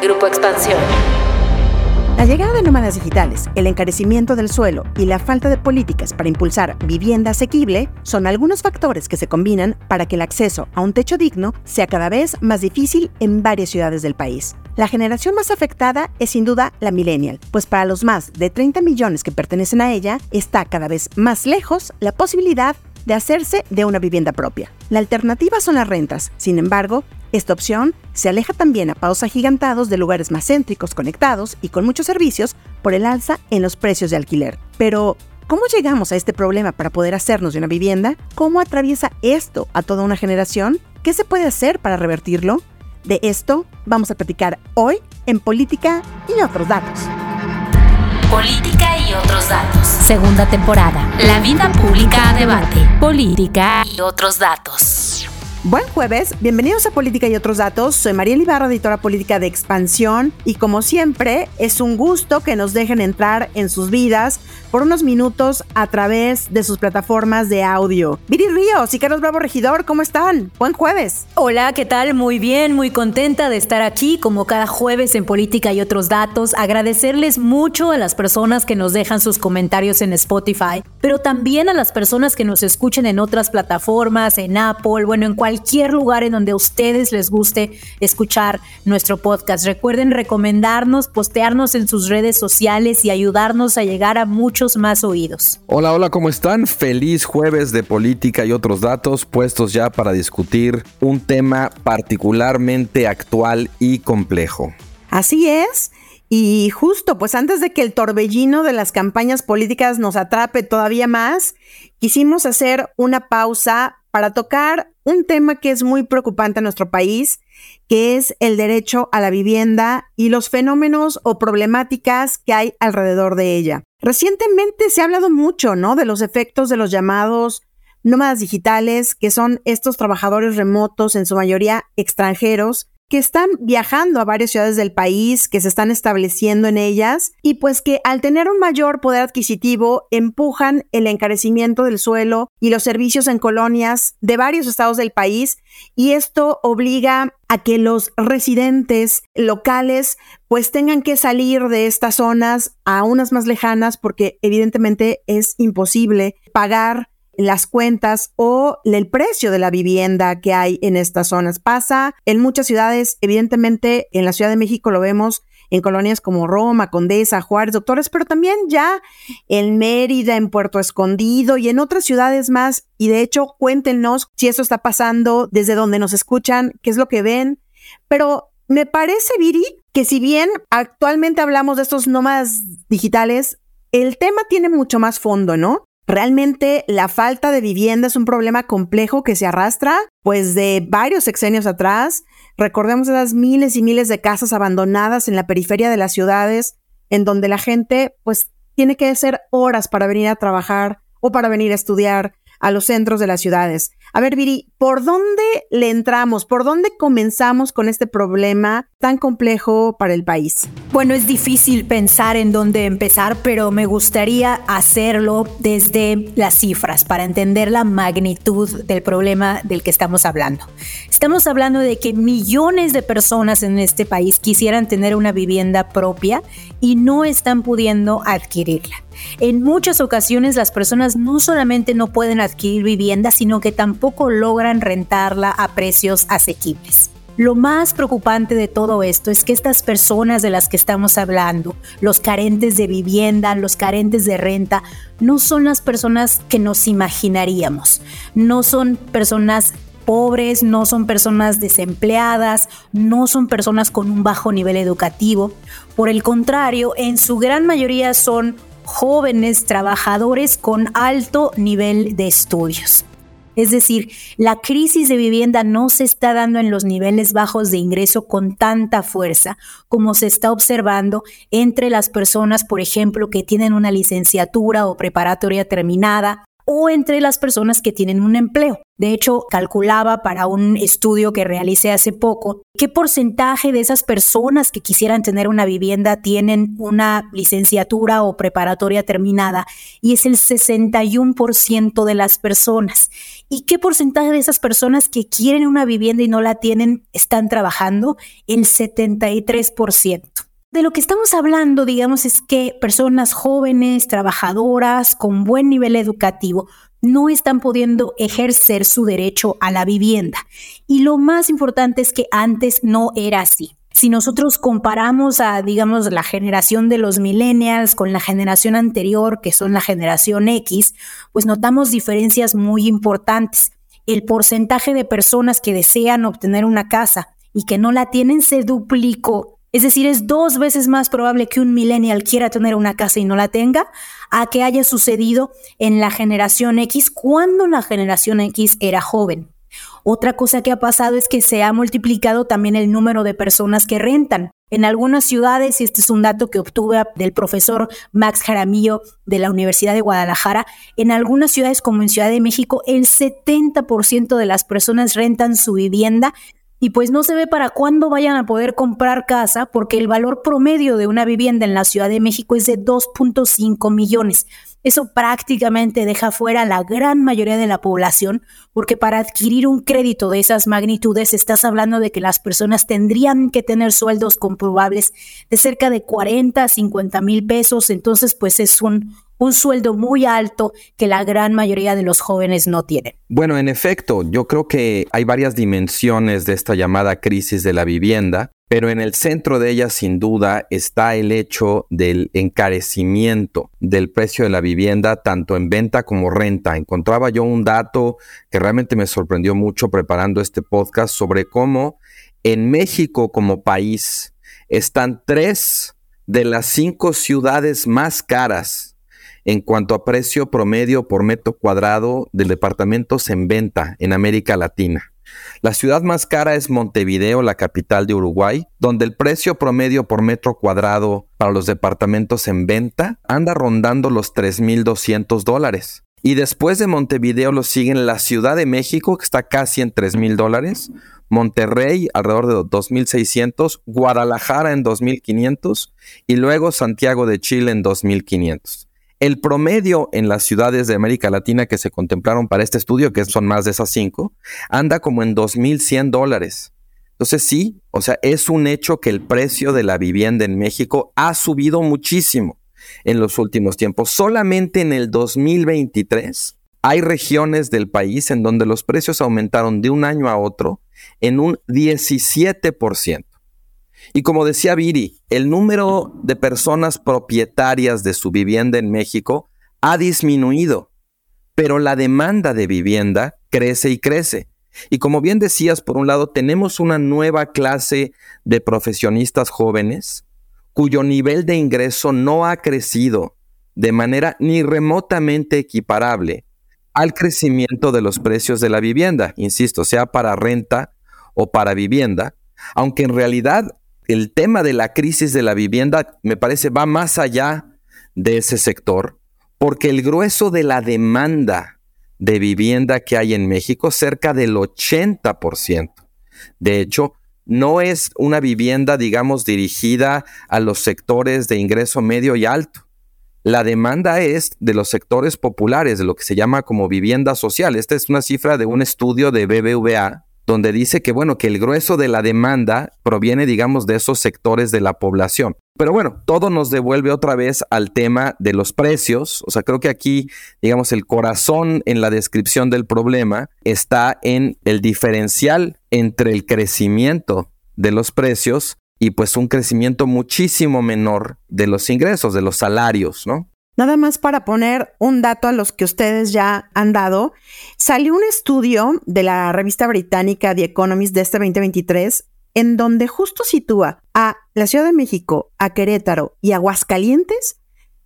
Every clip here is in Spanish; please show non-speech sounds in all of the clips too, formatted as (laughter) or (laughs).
Grupo Expansión. La llegada de nómadas digitales, el encarecimiento del suelo y la falta de políticas para impulsar vivienda asequible son algunos factores que se combinan para que el acceso a un techo digno sea cada vez más difícil en varias ciudades del país. La generación más afectada es sin duda la millennial, pues para los más de 30 millones que pertenecen a ella está cada vez más lejos la posibilidad de hacerse de una vivienda propia. La alternativa son las rentas, sin embargo, esta opción se aleja también a pasos agigantados de lugares más céntricos, conectados y con muchos servicios por el alza en los precios de alquiler. Pero, ¿cómo llegamos a este problema para poder hacernos de una vivienda? ¿Cómo atraviesa esto a toda una generación? ¿Qué se puede hacer para revertirlo? De esto vamos a platicar hoy en Política y otros datos. Política y otros datos. Segunda temporada. La vida pública a debate. Política y otros datos. Buen jueves, bienvenidos a Política y otros datos. Soy María Ibarra, editora política de Expansión, y como siempre, es un gusto que nos dejen entrar en sus vidas por unos minutos a través de sus plataformas de audio. Viri Ríos y Carlos Bravo Regidor, ¿cómo están? Buen jueves. Hola, ¿qué tal? Muy bien, muy contenta de estar aquí como cada jueves en Política y otros datos. Agradecerles mucho a las personas que nos dejan sus comentarios en Spotify, pero también a las personas que nos escuchen en otras plataformas, en Apple, bueno, en cualquier lugar en donde a ustedes les guste escuchar nuestro podcast. Recuerden recomendarnos, postearnos en sus redes sociales y ayudarnos a llegar a muchos más oídos. Hola, hola, ¿cómo están? Feliz jueves de política y otros datos puestos ya para discutir un tema particularmente actual y complejo. Así es. Y justo, pues antes de que el torbellino de las campañas políticas nos atrape todavía más, quisimos hacer una pausa para tocar un tema que es muy preocupante en nuestro país, que es el derecho a la vivienda y los fenómenos o problemáticas que hay alrededor de ella. Recientemente se ha hablado mucho, ¿no? De los efectos de los llamados nómadas digitales, que son estos trabajadores remotos, en su mayoría extranjeros, que están viajando a varias ciudades del país, que se están estableciendo en ellas y pues que al tener un mayor poder adquisitivo empujan el encarecimiento del suelo y los servicios en colonias de varios estados del país y esto obliga a que los residentes locales pues tengan que salir de estas zonas a unas más lejanas porque evidentemente es imposible pagar las cuentas o el precio de la vivienda que hay en estas zonas. Pasa en muchas ciudades, evidentemente en la Ciudad de México lo vemos en colonias como Roma, Condesa, Juárez, Doctores, pero también ya en Mérida, en Puerto Escondido y en otras ciudades más. Y de hecho, cuéntenos si esto está pasando, desde donde nos escuchan, qué es lo que ven. Pero me parece, Viri, que si bien actualmente hablamos de estos nómadas digitales, el tema tiene mucho más fondo, ¿no? Realmente la falta de vivienda es un problema complejo que se arrastra pues de varios sexenios atrás. Recordemos esas miles y miles de casas abandonadas en la periferia de las ciudades en donde la gente pues tiene que hacer horas para venir a trabajar o para venir a estudiar a los centros de las ciudades. A ver, Viri, ¿por dónde le entramos? ¿Por dónde comenzamos con este problema tan complejo para el país? Bueno, es difícil pensar en dónde empezar, pero me gustaría hacerlo desde las cifras para entender la magnitud del problema del que estamos hablando. Estamos hablando de que millones de personas en este país quisieran tener una vivienda propia y no están pudiendo adquirirla. En muchas ocasiones las personas no solamente no pueden adquirir vivienda, sino que tampoco logran rentarla a precios asequibles. Lo más preocupante de todo esto es que estas personas de las que estamos hablando, los carentes de vivienda, los carentes de renta, no son las personas que nos imaginaríamos. No son personas pobres, no son personas desempleadas, no son personas con un bajo nivel educativo. Por el contrario, en su gran mayoría son jóvenes trabajadores con alto nivel de estudios. Es decir, la crisis de vivienda no se está dando en los niveles bajos de ingreso con tanta fuerza como se está observando entre las personas, por ejemplo, que tienen una licenciatura o preparatoria terminada o entre las personas que tienen un empleo. De hecho, calculaba para un estudio que realicé hace poco qué porcentaje de esas personas que quisieran tener una vivienda tienen una licenciatura o preparatoria terminada y es el 61% de las personas. ¿Y qué porcentaje de esas personas que quieren una vivienda y no la tienen están trabajando? El 73%. De lo que estamos hablando, digamos, es que personas jóvenes, trabajadoras, con buen nivel educativo, no están pudiendo ejercer su derecho a la vivienda. Y lo más importante es que antes no era así. Si nosotros comparamos a, digamos, la generación de los millennials con la generación anterior, que son la generación X, pues notamos diferencias muy importantes. El porcentaje de personas que desean obtener una casa y que no la tienen se duplicó es decir, es dos veces más probable que un millennial quiera tener una casa y no la tenga a que haya sucedido en la generación X cuando la generación X era joven. Otra cosa que ha pasado es que se ha multiplicado también el número de personas que rentan. En algunas ciudades, y este es un dato que obtuve del profesor Max Jaramillo de la Universidad de Guadalajara, en algunas ciudades como en Ciudad de México, el 70% de las personas rentan su vivienda y pues no se ve para cuándo vayan a poder comprar casa porque el valor promedio de una vivienda en la Ciudad de México es de 2.5 millones. Eso prácticamente deja fuera a la gran mayoría de la población porque para adquirir un crédito de esas magnitudes estás hablando de que las personas tendrían que tener sueldos comprobables de cerca de 40 a 50 mil pesos. Entonces pues es un, un sueldo muy alto que la gran mayoría de los jóvenes no tienen. Bueno, en efecto, yo creo que hay varias dimensiones de esta llamada crisis de la vivienda, pero en el centro de ella sin duda está el hecho del encarecimiento del precio de la vivienda tanto en venta como renta. Encontraba yo un dato que realmente me sorprendió mucho preparando este podcast sobre cómo en México como país están tres de las cinco ciudades más caras en cuanto a precio promedio por metro cuadrado de departamentos en venta en América Latina. La ciudad más cara es Montevideo, la capital de Uruguay, donde el precio promedio por metro cuadrado para los departamentos en venta anda rondando los 3.200 dólares. Y después de Montevideo lo siguen la Ciudad de México, que está casi en 3.000 dólares, Monterrey alrededor de 2.600, Guadalajara en 2.500 y luego Santiago de Chile en 2.500. El promedio en las ciudades de América Latina que se contemplaron para este estudio, que son más de esas cinco, anda como en 2.100 dólares. Entonces sí, o sea, es un hecho que el precio de la vivienda en México ha subido muchísimo en los últimos tiempos. Solamente en el 2023 hay regiones del país en donde los precios aumentaron de un año a otro en un 17%. Y como decía Viri, el número de personas propietarias de su vivienda en México ha disminuido, pero la demanda de vivienda crece y crece. Y como bien decías, por un lado, tenemos una nueva clase de profesionistas jóvenes cuyo nivel de ingreso no ha crecido de manera ni remotamente equiparable al crecimiento de los precios de la vivienda, insisto, sea para renta o para vivienda, aunque en realidad el tema de la crisis de la vivienda me parece va más allá de ese sector, porque el grueso de la demanda de vivienda que hay en México, cerca del 80%. De hecho, no es una vivienda, digamos, dirigida a los sectores de ingreso medio y alto. La demanda es de los sectores populares, de lo que se llama como vivienda social. Esta es una cifra de un estudio de BBVA donde dice que, bueno, que el grueso de la demanda proviene, digamos, de esos sectores de la población. Pero bueno, todo nos devuelve otra vez al tema de los precios. O sea, creo que aquí, digamos, el corazón en la descripción del problema está en el diferencial entre el crecimiento de los precios y pues un crecimiento muchísimo menor de los ingresos, de los salarios, ¿no? Nada más para poner un dato a los que ustedes ya han dado, salió un estudio de la revista británica The Economist de este 2023 en donde justo sitúa a la Ciudad de México, a Querétaro y Aguascalientes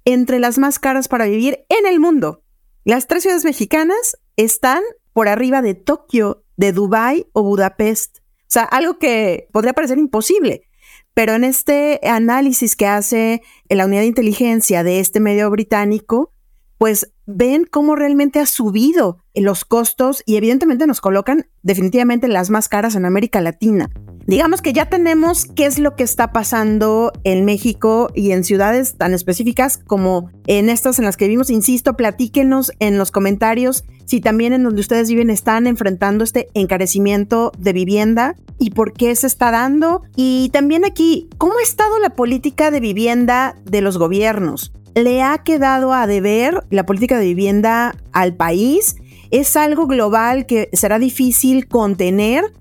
entre las más caras para vivir en el mundo. Las tres ciudades mexicanas están por arriba de Tokio, de Dubái o Budapest. O sea, algo que podría parecer imposible. Pero en este análisis que hace la unidad de inteligencia de este medio británico, pues ven cómo realmente ha subido los costos y evidentemente nos colocan definitivamente las más caras en América Latina. Digamos que ya tenemos qué es lo que está pasando en México y en ciudades tan específicas como en estas en las que vivimos. Insisto, platíquenos en los comentarios si también en donde ustedes viven están enfrentando este encarecimiento de vivienda y por qué se está dando. Y también aquí, ¿cómo ha estado la política de vivienda de los gobiernos? ¿Le ha quedado a deber la política de vivienda al país? ¿Es algo global que será difícil contener?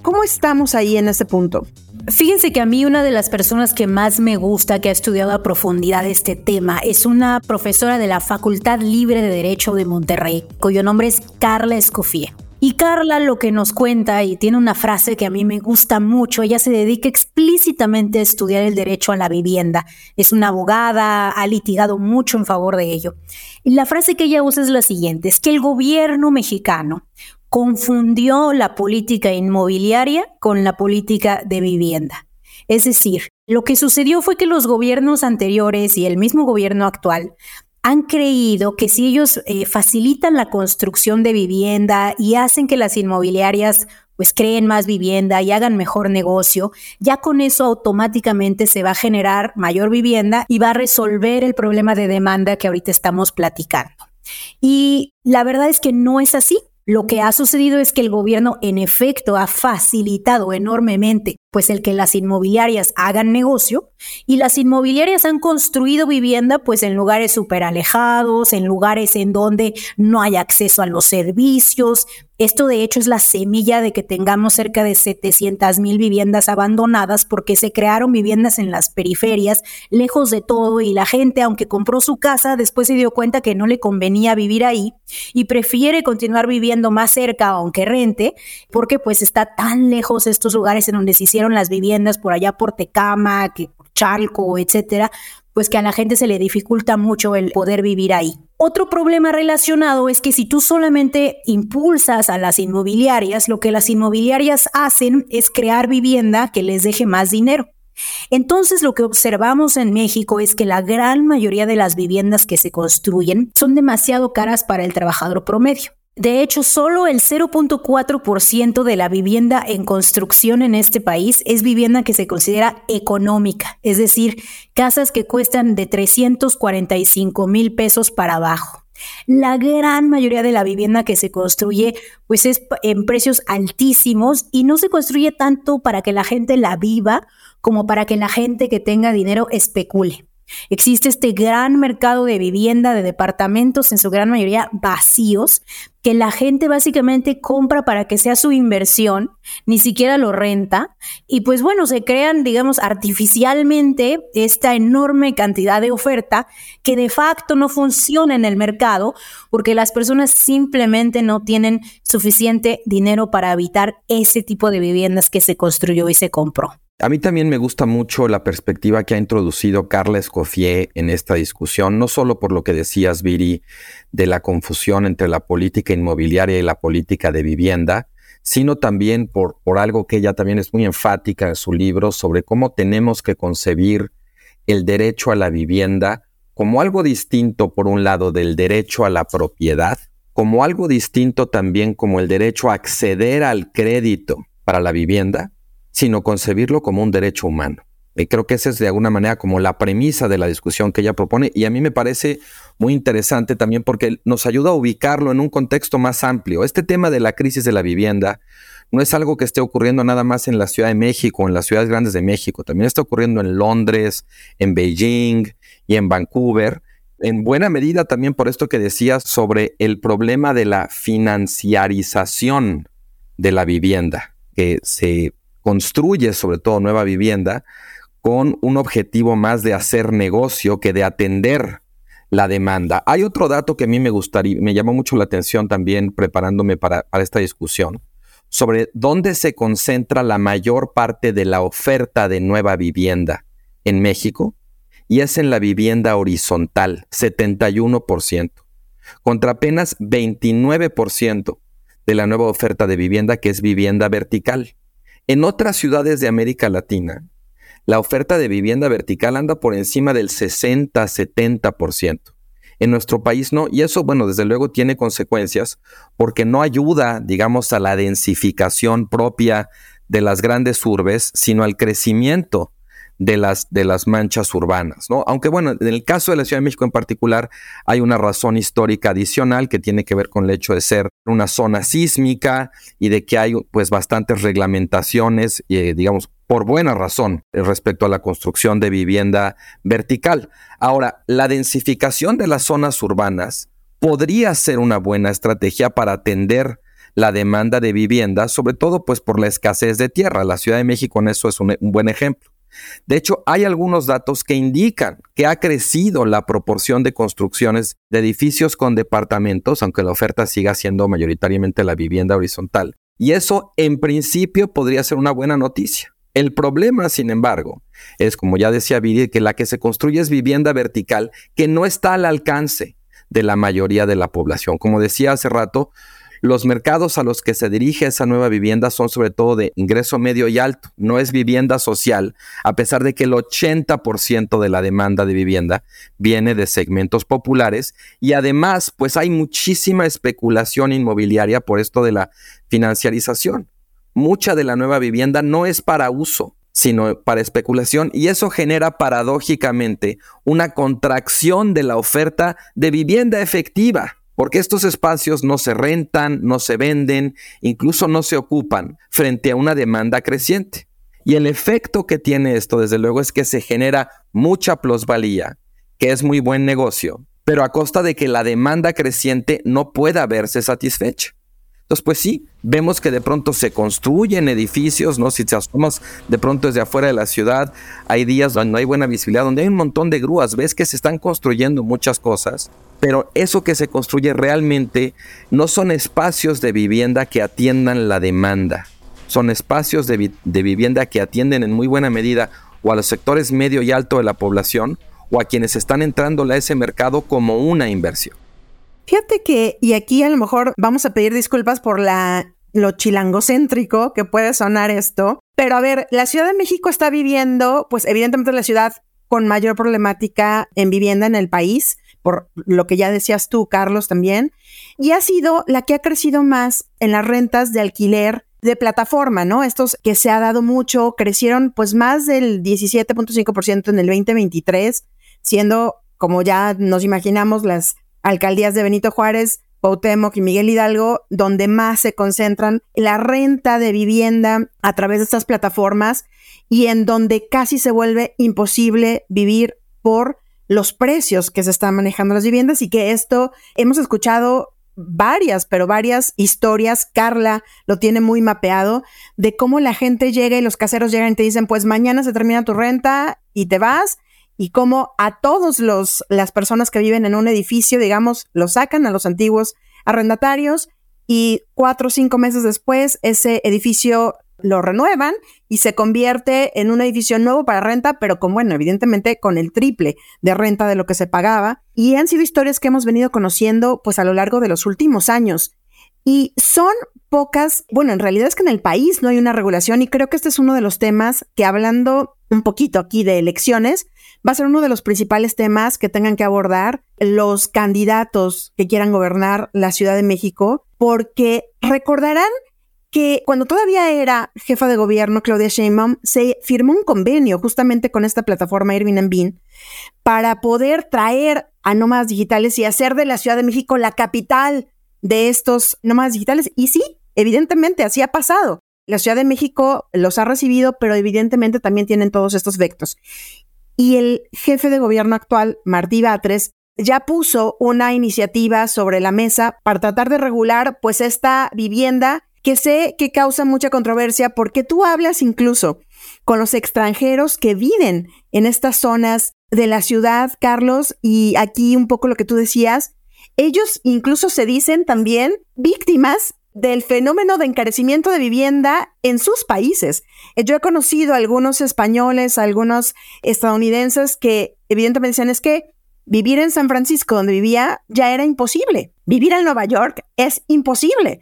¿Cómo estamos ahí en ese punto? Fíjense que a mí una de las personas que más me gusta, que ha estudiado a profundidad este tema, es una profesora de la Facultad Libre de Derecho de Monterrey, cuyo nombre es Carla Escofía. Y Carla lo que nos cuenta, y tiene una frase que a mí me gusta mucho, ella se dedica explícitamente a estudiar el derecho a la vivienda. Es una abogada, ha litigado mucho en favor de ello. Y la frase que ella usa es la siguiente, es que el gobierno mexicano confundió la política inmobiliaria con la política de vivienda. Es decir, lo que sucedió fue que los gobiernos anteriores y el mismo gobierno actual han creído que si ellos eh, facilitan la construcción de vivienda y hacen que las inmobiliarias pues creen más vivienda y hagan mejor negocio, ya con eso automáticamente se va a generar mayor vivienda y va a resolver el problema de demanda que ahorita estamos platicando. Y la verdad es que no es así. Lo que ha sucedido es que el gobierno en efecto ha facilitado enormemente pues el que las inmobiliarias hagan negocio y las inmobiliarias han construido vivienda pues en lugares súper alejados, en lugares en donde no hay acceso a los servicios. Esto de hecho es la semilla de que tengamos cerca de 700 mil viviendas abandonadas porque se crearon viviendas en las periferias, lejos de todo y la gente aunque compró su casa después se dio cuenta que no le convenía vivir ahí y prefiere continuar viviendo más cerca aunque rente porque pues está tan lejos estos lugares en donde se hicieron las viviendas por allá por Tecama, que por Chalco, etcétera, pues que a la gente se le dificulta mucho el poder vivir ahí. Otro problema relacionado es que si tú solamente impulsas a las inmobiliarias, lo que las inmobiliarias hacen es crear vivienda que les deje más dinero. Entonces lo que observamos en México es que la gran mayoría de las viviendas que se construyen son demasiado caras para el trabajador promedio. De hecho, solo el 0.4% de la vivienda en construcción en este país es vivienda que se considera económica, es decir, casas que cuestan de 345 mil pesos para abajo. La gran mayoría de la vivienda que se construye pues es en precios altísimos y no se construye tanto para que la gente la viva como para que la gente que tenga dinero especule. Existe este gran mercado de vivienda, de departamentos, en su gran mayoría vacíos, que la gente básicamente compra para que sea su inversión, ni siquiera lo renta, y pues bueno, se crean, digamos, artificialmente esta enorme cantidad de oferta que de facto no funciona en el mercado porque las personas simplemente no tienen suficiente dinero para habitar ese tipo de viviendas que se construyó y se compró. A mí también me gusta mucho la perspectiva que ha introducido Carla Escoffier en esta discusión, no solo por lo que decías, Viri, de la confusión entre la política inmobiliaria y la política de vivienda, sino también por, por algo que ella también es muy enfática en su libro sobre cómo tenemos que concebir el derecho a la vivienda como algo distinto, por un lado, del derecho a la propiedad, como algo distinto también como el derecho a acceder al crédito para la vivienda, sino concebirlo como un derecho humano. Y creo que esa es de alguna manera como la premisa de la discusión que ella propone y a mí me parece muy interesante también porque nos ayuda a ubicarlo en un contexto más amplio. Este tema de la crisis de la vivienda no es algo que esté ocurriendo nada más en la Ciudad de México, en las ciudades grandes de México, también está ocurriendo en Londres, en Beijing y en Vancouver. En buena medida también por esto que decías sobre el problema de la financiarización de la vivienda, que se construye sobre todo nueva vivienda con un objetivo más de hacer negocio que de atender la demanda. Hay otro dato que a mí me gustaría, me llamó mucho la atención también preparándome para, para esta discusión, sobre dónde se concentra la mayor parte de la oferta de nueva vivienda en México, y es en la vivienda horizontal, 71%, contra apenas 29% de la nueva oferta de vivienda que es vivienda vertical. En otras ciudades de América Latina, la oferta de vivienda vertical anda por encima del 60-70%. En nuestro país no, y eso, bueno, desde luego tiene consecuencias porque no ayuda, digamos, a la densificación propia de las grandes urbes, sino al crecimiento de las, de las manchas urbanas, ¿no? Aunque bueno, en el caso de la Ciudad de México en particular hay una razón histórica adicional que tiene que ver con el hecho de ser una zona sísmica y de que hay pues bastantes reglamentaciones, eh, digamos, por buena razón respecto a la construcción de vivienda vertical. Ahora, la densificación de las zonas urbanas podría ser una buena estrategia para atender la demanda de vivienda, sobre todo pues por la escasez de tierra. La Ciudad de México en eso es un buen ejemplo. De hecho, hay algunos datos que indican que ha crecido la proporción de construcciones de edificios con departamentos, aunque la oferta siga siendo mayoritariamente la vivienda horizontal. Y eso, en principio, podría ser una buena noticia. El problema, sin embargo, es, como ya decía Viri, que la que se construye es vivienda vertical que no está al alcance de la mayoría de la población. Como decía hace rato, los mercados a los que se dirige esa nueva vivienda son sobre todo de ingreso medio y alto, no es vivienda social, a pesar de que el 80% de la demanda de vivienda viene de segmentos populares y además pues hay muchísima especulación inmobiliaria por esto de la financiarización. Mucha de la nueva vivienda no es para uso, sino para especulación y eso genera paradójicamente una contracción de la oferta de vivienda efectiva porque estos espacios no se rentan, no se venden, incluso no se ocupan frente a una demanda creciente. Y el efecto que tiene esto, desde luego, es que se genera mucha plusvalía, que es muy buen negocio, pero a costa de que la demanda creciente no pueda verse satisfecha. Entonces, pues sí, vemos que de pronto se construyen edificios, ¿no? Si te asomas de pronto desde afuera de la ciudad, hay días donde no hay buena visibilidad, donde hay un montón de grúas, ves que se están construyendo muchas cosas, pero eso que se construye realmente no son espacios de vivienda que atiendan la demanda, son espacios de, vivienda que atienden en muy buena medida o a los sectores medio y alto de la población o a quienes están entrando a ese mercado como una inversión. Fíjate que, y aquí a lo mejor vamos a pedir disculpas por la lo chilangocéntrico que puede sonar esto, pero a ver, la Ciudad de México está viviendo, pues evidentemente la ciudad con mayor problemática en vivienda en el país, por lo que ya decías tú, Carlos, también, y ha sido la que ha crecido más en las rentas de alquiler de plataforma, ¿no? Estos que se ha dado mucho, crecieron pues más del 17.5% en el 2023, siendo, como ya nos imaginamos, las alcaldías de Benito Juárez, Cuauhtémoc y Miguel Hidalgo, donde más se concentran la renta de vivienda a través de estas plataformas y en donde casi se vuelve imposible vivir por los precios que se están manejando las viviendas y que esto hemos escuchado varias, pero varias historias, Carla lo tiene muy mapeado, de cómo la gente llega y los caseros llegan y te dicen, pues mañana se termina tu renta y te vas y cómo a todos los las personas que viven en un edificio, digamos, lo sacan a los antiguos arrendatarios y cuatro o cinco meses después ese edificio lo renuevan y se convierte en un edificio nuevo para renta, pero con, bueno, evidentemente con el triple de renta de lo que se pagaba. Y han sido historias que hemos venido conociendo pues a lo largo de los últimos años. Y son pocas, bueno, en realidad es que en el país no hay una regulación y creo que este es uno de los temas que hablando un poquito aquí de elecciones, va a ser uno de los principales temas que tengan que abordar los candidatos que quieran gobernar la Ciudad de México, porque recordarán que cuando todavía era jefa de gobierno Claudia Sheinbaum, se firmó un convenio justamente con esta plataforma Airbnb para poder traer a nómadas digitales y hacer de la Ciudad de México la capital de estos nómadas digitales. Y sí, evidentemente así ha pasado. La Ciudad de México los ha recibido, pero evidentemente también tienen todos estos vectos. Y el jefe de gobierno actual, Martí Batres, ya puso una iniciativa sobre la mesa para tratar de regular pues esta vivienda que sé que causa mucha controversia porque tú hablas incluso con los extranjeros que viven en estas zonas de la ciudad, Carlos, y aquí un poco lo que tú decías, ellos incluso se dicen también víctimas del fenómeno de encarecimiento de vivienda en sus países. Eh, yo he conocido a algunos españoles, a algunos estadounidenses que evidentemente decían es que vivir en San Francisco, donde vivía, ya era imposible. Vivir en Nueva York es imposible.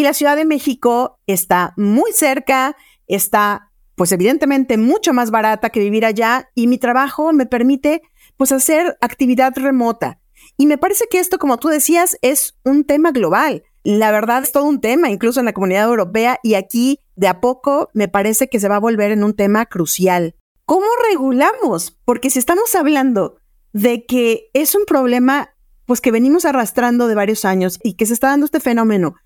Y la Ciudad de México está muy cerca, está pues evidentemente mucho más barata que vivir allá y mi trabajo me permite pues hacer actividad remota. Y me parece que esto, como tú decías, es un tema global. La verdad es todo un tema, incluso en la comunidad europea, y aquí de a poco me parece que se va a volver en un tema crucial. ¿Cómo regulamos? Porque si estamos hablando de que es un problema pues que venimos arrastrando de varios años y que se está dando este fenómeno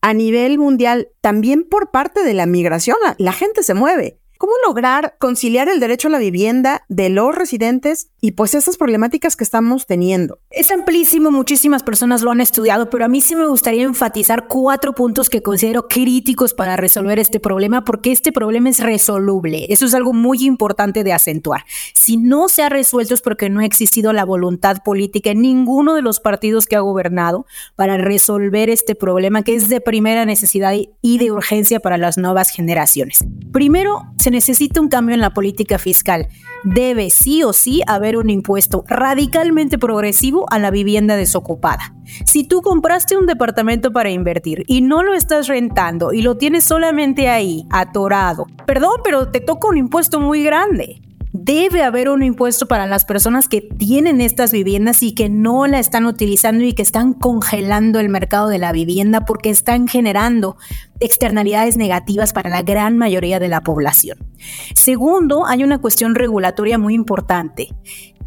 a nivel mundial también por parte de la migración, la gente se mueve. ¿Cómo lograr conciliar el derecho a la vivienda de los residentes y pues esas problemáticas que estamos teniendo? Es amplísimo, muchísimas personas lo han estudiado, pero a mí sí me gustaría enfatizar cuatro puntos que considero críticos para resolver este problema, porque este problema es resoluble. Eso es algo muy importante de acentuar. Si no se ha resuelto es porque no ha existido la voluntad política en ninguno de los partidos que ha gobernado para resolver este problema que es de primera necesidad y de urgencia para las nuevas generaciones. Primero, se necesita un cambio en la política fiscal. Debe sí o sí haber un impuesto radicalmente progresivo a la vivienda desocupada. Si tú compraste un departamento para invertir y no lo estás rentando y lo tienes solamente ahí, atorado, perdón, pero te toca un impuesto muy grande debe haber un impuesto para las personas que tienen estas viviendas y que no la están utilizando y que están congelando el mercado de la vivienda porque están generando externalidades negativas para la gran mayoría de la población. Segundo, hay una cuestión regulatoria muy importante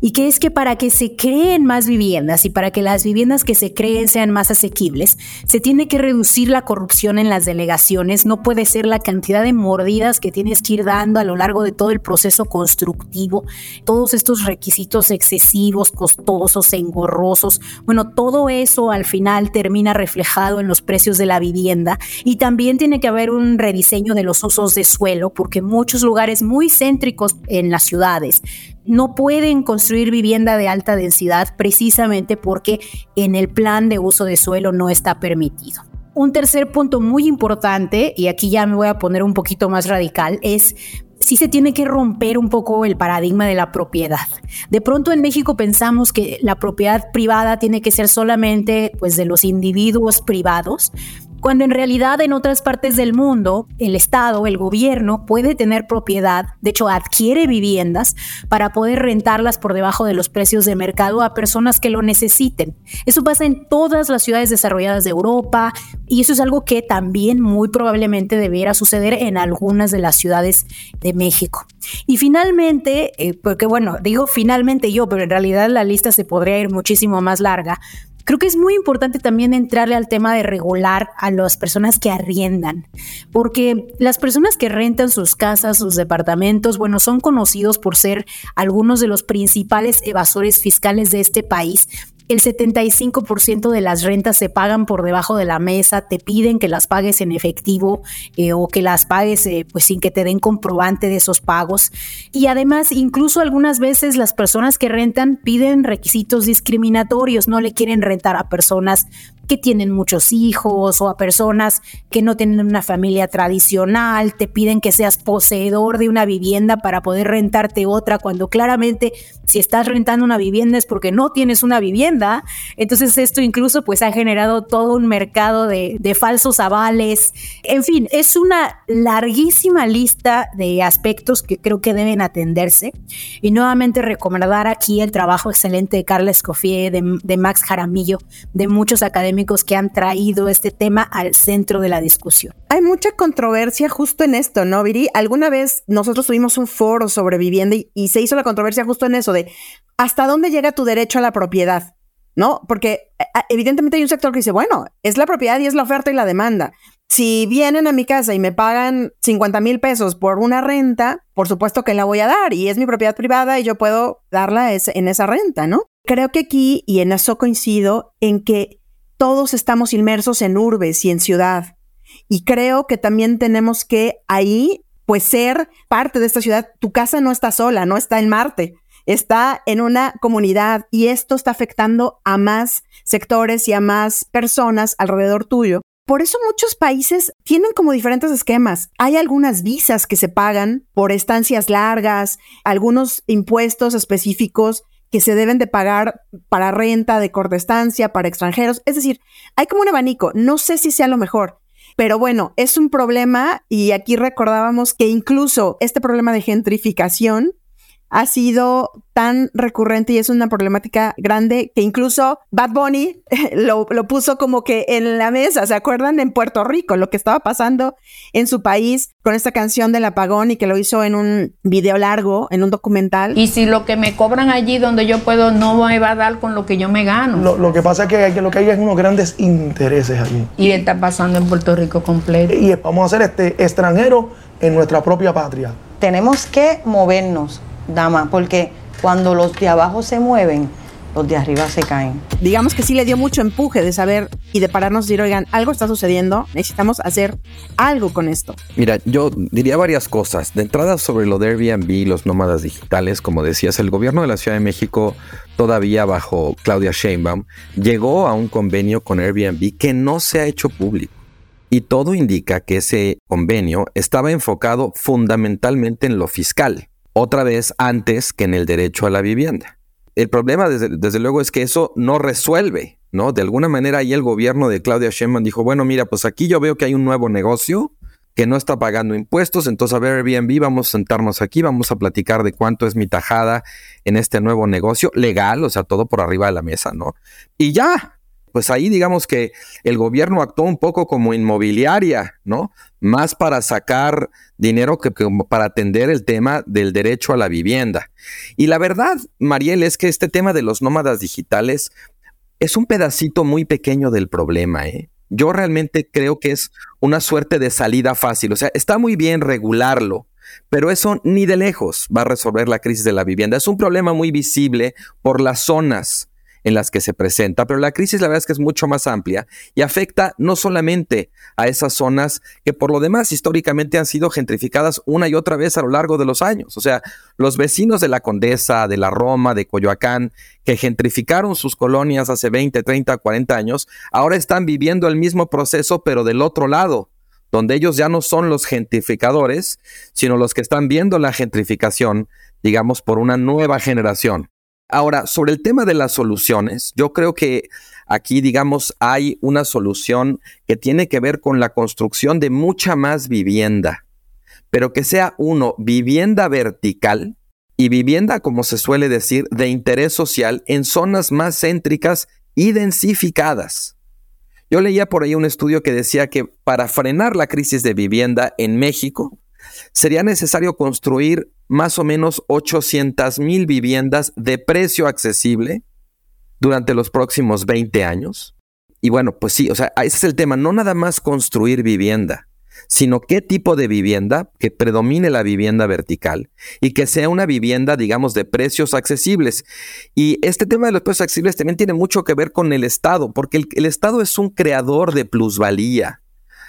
y que es que para que se creen más viviendas y para que las viviendas que se creen sean más asequibles, se tiene que reducir la corrupción en las delegaciones, no puede ser la cantidad de mordidas que tienes que ir dando a lo largo de todo el proceso constructivo, todos estos requisitos excesivos, costosos, engorrosos, bueno, todo eso al final termina reflejado en los precios de la vivienda y también tiene que haber un rediseño de los usos de suelo porque muchos lugares muy céntricos en las ciudades no pueden construir vivienda de alta densidad precisamente porque en el plan de uso de suelo no está permitido. Un tercer punto muy importante, y aquí ya me voy a poner un poquito más radical, es si se tiene que romper un poco el paradigma de la propiedad. De pronto en México pensamos que la propiedad privada tiene que ser solamente pues de los individuos privados, cuando en realidad en otras partes del mundo el Estado, el gobierno puede tener propiedad, de hecho adquiere viviendas para poder rentarlas por debajo de los precios de mercado a personas que lo necesiten. Eso pasa en todas las ciudades desarrolladas de Europa y eso es algo que también muy probablemente debiera suceder en algunas de las ciudades de México. Y finalmente, eh, porque bueno, digo finalmente yo, pero en realidad la lista se podría ir muchísimo más larga, Creo que es muy importante también entrarle al tema de regular a las personas que arriendan, porque las personas que rentan sus casas, sus departamentos, bueno, son conocidos por ser algunos de los principales evasores fiscales de este país el 75% de las rentas se pagan por debajo de la mesa, te piden que las pagues en efectivo eh, o que las pagues eh, pues sin que te den comprobante de esos pagos. Y además, incluso algunas veces las personas que rentan piden requisitos discriminatorios, no le quieren rentar a personas que tienen muchos hijos o a personas que no tienen una familia tradicional, te piden que seas poseedor de una vivienda para poder rentarte otra, cuando claramente si estás rentando una vivienda es porque no tienes una vivienda. Entonces esto incluso pues ha generado todo un mercado de, de falsos avales. En fin, es una larguísima lista de aspectos que creo que deben atenderse. Y nuevamente recomendar aquí el trabajo excelente de Carla Escoffier, de, de Max Jaramillo, de muchos académicos que han traído este tema al centro de la discusión. Hay mucha controversia justo en esto, ¿no, Viri? Alguna vez nosotros tuvimos un foro sobre vivienda y, se hizo la controversia justo en eso de hasta dónde llega tu derecho a la propiedad, ¿no? Porque eh, evidentemente hay un sector que dice, bueno, es la propiedad y es la oferta y la demanda. Si vienen a mi casa y me pagan 50 mil pesos por una renta, por supuesto que la voy a dar y es mi propiedad privada y yo puedo darla en esa renta, ¿no? Creo que aquí, y en eso coincido, en que todos estamos inmersos en urbes y en ciudad. Y creo que también tenemos que ahí, pues, ser parte de esta ciudad. Tu casa no está sola, no está en Marte, está en una comunidad y esto está afectando a más sectores y a más personas alrededor tuyo. Por eso muchos países tienen como diferentes esquemas. Hay algunas visas que se pagan por estancias largas, algunos impuestos específicos que se deben de pagar para renta de corta estancia, para extranjeros. Es decir, hay como un abanico. No sé si sea lo mejor, pero bueno, es un problema y aquí recordábamos que incluso este problema de gentrificación ha sido tan recurrente y es una problemática grande que incluso Bad Bunny (laughs) lo, puso como que en la mesa, ¿se acuerdan? En Puerto Rico, lo que estaba pasando en su país con esta canción del apagón y que lo hizo en un video largo, en un documental. Y si lo que me cobran allí donde yo puedo no me va a dar con lo que yo me gano. Lo, que pasa es que, lo que hay es unos grandes intereses allí. Y está pasando en Puerto Rico completo. Y vamos a ser este extranjero en nuestra propia patria. Tenemos que movernos dama, porque cuando los de abajo se mueven, los de arriba se caen. Digamos que sí le dio mucho empuje de saber y de pararnos y decir, oigan, algo está sucediendo, necesitamos hacer algo con esto. Mira, yo diría varias cosas. De entrada sobre lo de Airbnb y los nómadas digitales, como decías, el gobierno de la Ciudad de México, todavía bajo Claudia Sheinbaum, llegó a un convenio con Airbnb que no se ha hecho público. Y todo indica que ese convenio estaba enfocado fundamentalmente en lo fiscal otra vez antes que en el derecho a la vivienda. El problema, desde, luego, es que eso no resuelve, ¿no? De alguna manera ahí el gobierno de Claudia Sheinbaum dijo, bueno, mira, pues aquí yo veo que hay un nuevo negocio que no está pagando impuestos, entonces a ver Airbnb, vamos a sentarnos aquí, vamos a platicar de cuánto es mi tajada en este nuevo negocio legal, o sea, todo por arriba de la mesa, ¿no? Y ya, pues ahí digamos que el gobierno actuó un poco como inmobiliaria, ¿no? Más para sacar dinero que, para atender el tema del derecho a la vivienda. Y la verdad, Mariel, es que este tema de los nómadas digitales es un pedacito muy pequeño del problema, ¿eh? Yo realmente creo que es una suerte de salida fácil. O sea, está muy bien regularlo, pero eso ni de lejos va a resolver la crisis de la vivienda. Es un problema muy visible por las zonas en las que se presenta, pero la crisis la verdad es que es mucho más amplia y afecta no solamente a esas zonas que por lo demás históricamente han sido gentrificadas una y otra vez a lo largo de los años. O sea, los vecinos de la Condesa, de la Roma, de Coyoacán, que gentrificaron sus colonias hace 20, 30, 40 años, ahora están viviendo el mismo proceso pero del otro lado donde ellos ya no son los gentrificadores, sino los que están viendo la gentrificación, digamos, por una nueva generación. Ahora, sobre el tema de las soluciones, yo creo que aquí, digamos, hay una solución que tiene que ver con la construcción de mucha más vivienda, pero que sea uno, vivienda vertical y vivienda, como se suele decir, de interés social en zonas más céntricas y densificadas. Yo leía por ahí un estudio que decía que para frenar la crisis de vivienda en México, sería necesario construir más o menos 800 mil viviendas de precio accesible durante los próximos 20 años. Y bueno, pues sí, o sea, ese es el tema, no nada más construir vivienda, sino qué tipo de vivienda, que predomine la vivienda vertical y que sea una vivienda, digamos, de precios accesibles. Y este tema de los precios accesibles también tiene mucho que ver con el Estado, porque el, el Estado es un creador de plusvalía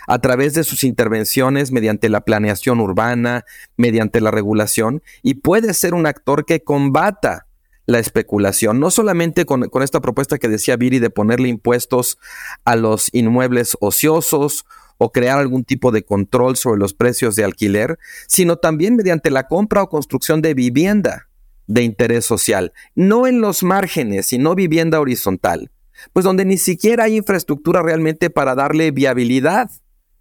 a través de sus intervenciones mediante la planeación urbana, mediante la regulación, y puede ser un actor que combata la especulación, no solamente con, esta propuesta que decía Viri de ponerle impuestos a los inmuebles ociosos o crear algún tipo de control sobre los precios de alquiler, sino también mediante la compra o construcción de vivienda de interés social, no en los márgenes, sino vivienda horizontal, pues donde ni siquiera hay infraestructura realmente para darle viabilidad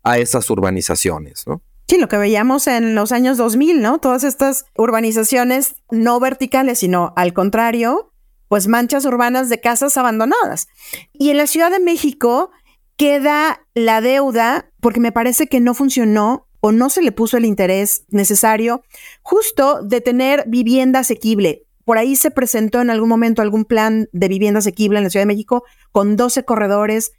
a esas urbanizaciones, ¿no? Sí, lo que veíamos en los años 2000, ¿no? Todas estas urbanizaciones no verticales, sino al contrario, pues manchas urbanas de casas abandonadas. Y en la Ciudad de México queda la deuda, porque me parece que no funcionó o no se le puso el interés necesario, justo de tener vivienda asequible. Por ahí se presentó en algún momento algún plan de vivienda asequible en la Ciudad de México con 12 corredores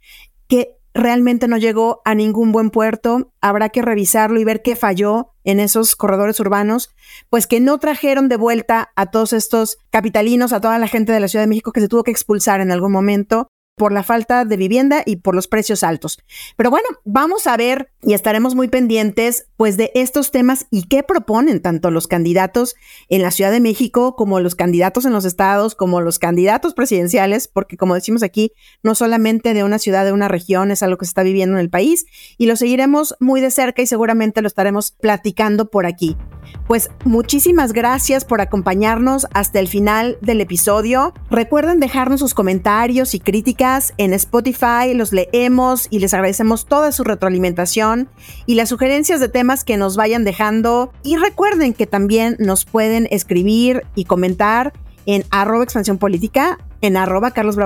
que realmente no llegó a ningún buen puerto. Habrá que revisarlo y ver qué falló en esos corredores urbanos, pues que no trajeron de vuelta a todos estos capitalinos, a toda la gente de la Ciudad de México que se tuvo que expulsar en algún momento por la falta de vivienda y por los precios altos. Pero bueno, vamos a ver y estaremos muy pendientes pues de estos temas y qué proponen tanto los candidatos en la Ciudad de México como los candidatos en los estados, como los candidatos presidenciales, porque como decimos aquí, no solamente de una ciudad, de una región, es algo que se está viviendo en el país y lo seguiremos muy de cerca y seguramente lo estaremos platicando por aquí. Pues muchísimas gracias por acompañarnos hasta el final del episodio. Recuerden dejarnos sus comentarios y críticas en Spotify, los leemos y les agradecemos toda su retroalimentación y las sugerencias de temas que nos vayan dejando. Y recuerden que también nos pueden escribir y comentar en arroba expansión política, en arroba Carlos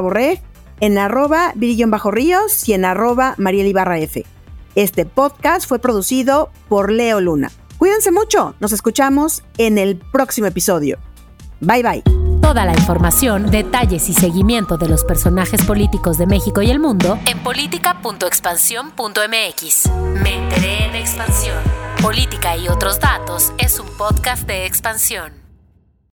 en arroba Virillón Bajo Ríos y en arroba Mariel. Este podcast fue producido por Leo Luna. Cuídense mucho, nos escuchamos en el próximo episodio. Bye bye. Toda la información, detalles y seguimiento de los personajes políticos de México y el mundo en política.expansión.mx. Me enteré en expansión. Política y otros datos es un podcast de expansión.